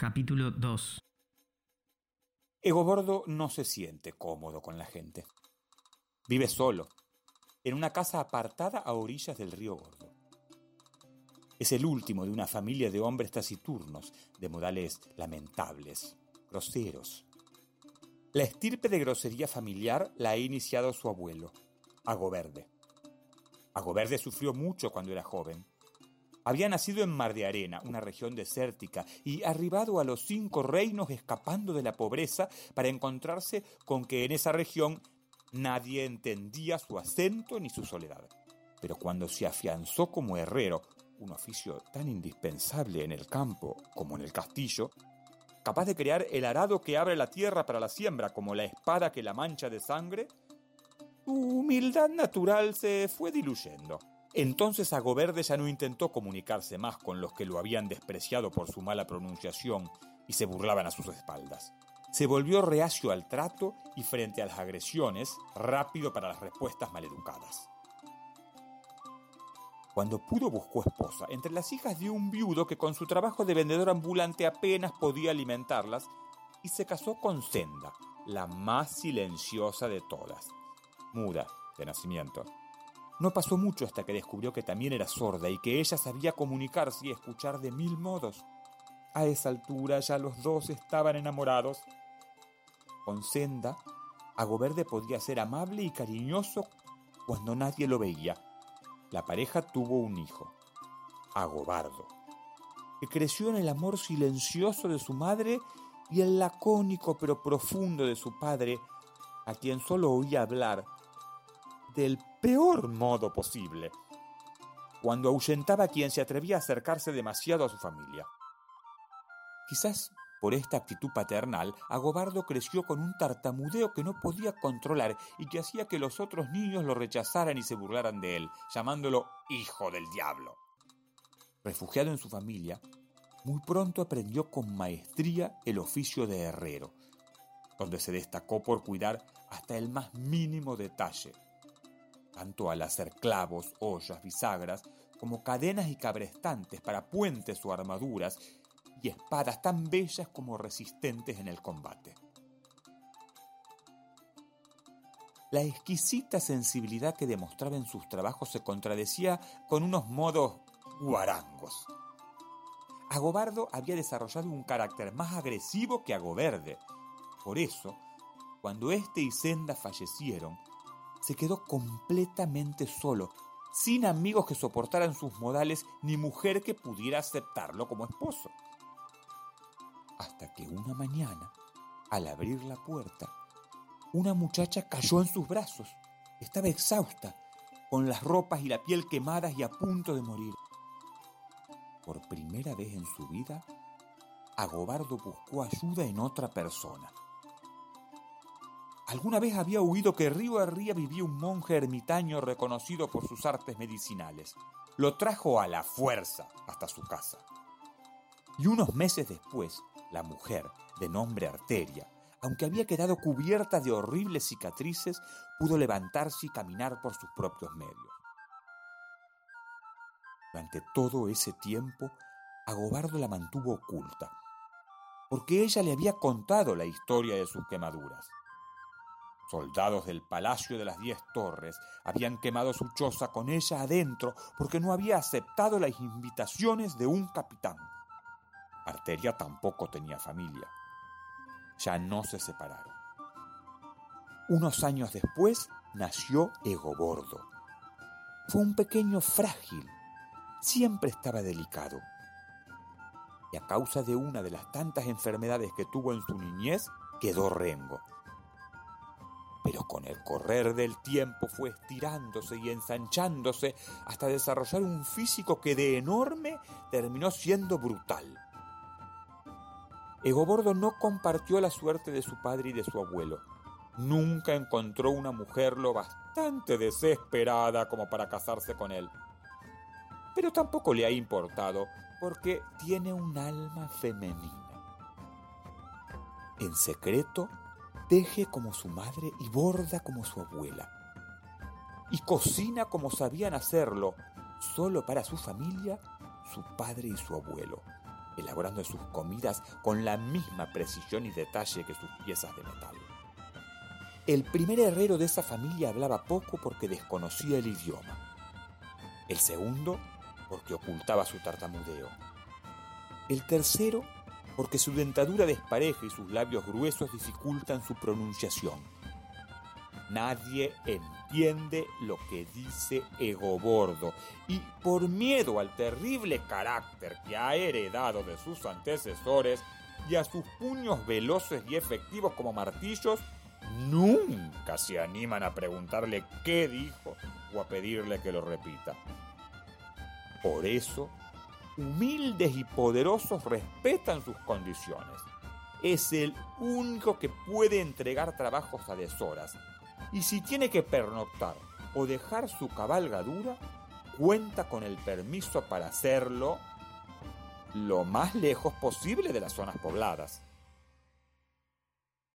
Capítulo 2 Egobordo no se siente cómodo con la gente. Vive solo, en una casa apartada a orillas del río Gordo. Es el último de una familia de hombres taciturnos, de modales lamentables, groseros. La estirpe de grosería familiar la ha iniciado su abuelo, Agoverde. Agoverde sufrió mucho cuando era joven había nacido en Mar de Arena, una región desértica, y arribado a los cinco reinos escapando de la pobreza para encontrarse con que en esa región nadie entendía su acento ni su soledad. Pero cuando se afianzó como herrero, un oficio tan indispensable en el campo como en el castillo, capaz de crear el arado que abre la tierra para la siembra como la espada que la mancha de sangre, su humildad natural se fue diluyendo. Entonces Agoverde ya no intentó comunicarse más con los que lo habían despreciado por su mala pronunciación y se burlaban a sus espaldas. Se volvió reacio al trato y frente a las agresiones, rápido para las respuestas maleducadas. Cuando pudo buscó esposa entre las hijas de un viudo que con su trabajo de vendedor ambulante apenas podía alimentarlas y se casó con Senda, la más silenciosa de todas, muda de nacimiento no pasó mucho hasta que descubrió que también era sorda y que ella sabía comunicarse y escuchar de mil modos. A esa altura ya los dos estaban enamorados. Con Senda, Agoverde podía ser amable y cariñoso cuando nadie lo veía. La pareja tuvo un hijo, Agobardo, que creció en el amor silencioso de su madre y el lacónico pero profundo de su padre, a quien solo oía hablar del peor modo posible, cuando ahuyentaba a quien se atrevía a acercarse demasiado a su familia. Quizás por esta actitud paternal, Agobardo creció con un tartamudeo que no podía controlar y que hacía que los otros niños lo rechazaran y se burlaran de él, llamándolo hijo del diablo. Refugiado en su familia, muy pronto aprendió con maestría el oficio de herrero, donde se destacó por cuidar hasta el más mínimo detalle tanto al hacer clavos, ollas, bisagras, como cadenas y cabrestantes para puentes o armaduras, y espadas tan bellas como resistentes en el combate. La exquisita sensibilidad que demostraba en sus trabajos se contradecía con unos modos guarangos. Agobardo había desarrollado un carácter más agresivo que Agoverde. Por eso, cuando éste y Senda fallecieron, se quedó completamente solo, sin amigos que soportaran sus modales ni mujer que pudiera aceptarlo como esposo. Hasta que una mañana, al abrir la puerta, una muchacha cayó en sus brazos. Estaba exhausta, con las ropas y la piel quemadas y a punto de morir. Por primera vez en su vida, Agobardo buscó ayuda en otra persona. Alguna vez había oído que río arriba vivía un monje ermitaño reconocido por sus artes medicinales. Lo trajo a la fuerza hasta su casa. Y unos meses después, la mujer, de nombre Arteria, aunque había quedado cubierta de horribles cicatrices, pudo levantarse y caminar por sus propios medios. Durante todo ese tiempo, Agobardo la mantuvo oculta, porque ella le había contado la historia de sus quemaduras. Soldados del Palacio de las Diez Torres habían quemado su choza con ella adentro porque no había aceptado las invitaciones de un capitán. Arteria tampoco tenía familia. Ya no se separaron. Unos años después nació Egobordo. Fue un pequeño frágil. Siempre estaba delicado. Y a causa de una de las tantas enfermedades que tuvo en su niñez, quedó rengo pero con el correr del tiempo fue estirándose y ensanchándose hasta desarrollar un físico que de enorme terminó siendo brutal. Egobordo no compartió la suerte de su padre y de su abuelo. Nunca encontró una mujer lo bastante desesperada como para casarse con él. Pero tampoco le ha importado porque tiene un alma femenina. En secreto, teje como su madre y borda como su abuela. Y cocina como sabían hacerlo, solo para su familia, su padre y su abuelo. elaborando sus comidas con la misma precisión y detalle que sus piezas de metal. El primer herrero de esa familia hablaba poco porque desconocía el idioma. El segundo porque ocultaba su tartamudeo. El tercero porque su dentadura despareja y sus labios gruesos dificultan su pronunciación. Nadie entiende lo que dice Egobordo y por miedo al terrible carácter que ha heredado de sus antecesores y a sus puños veloces y efectivos como martillos, nunca se animan a preguntarle qué dijo o a pedirle que lo repita. Por eso, humildes y poderosos respetan sus condiciones. Es el único que puede entregar trabajos a deshoras. Y si tiene que pernoctar o dejar su cabalgadura, cuenta con el permiso para hacerlo lo más lejos posible de las zonas pobladas.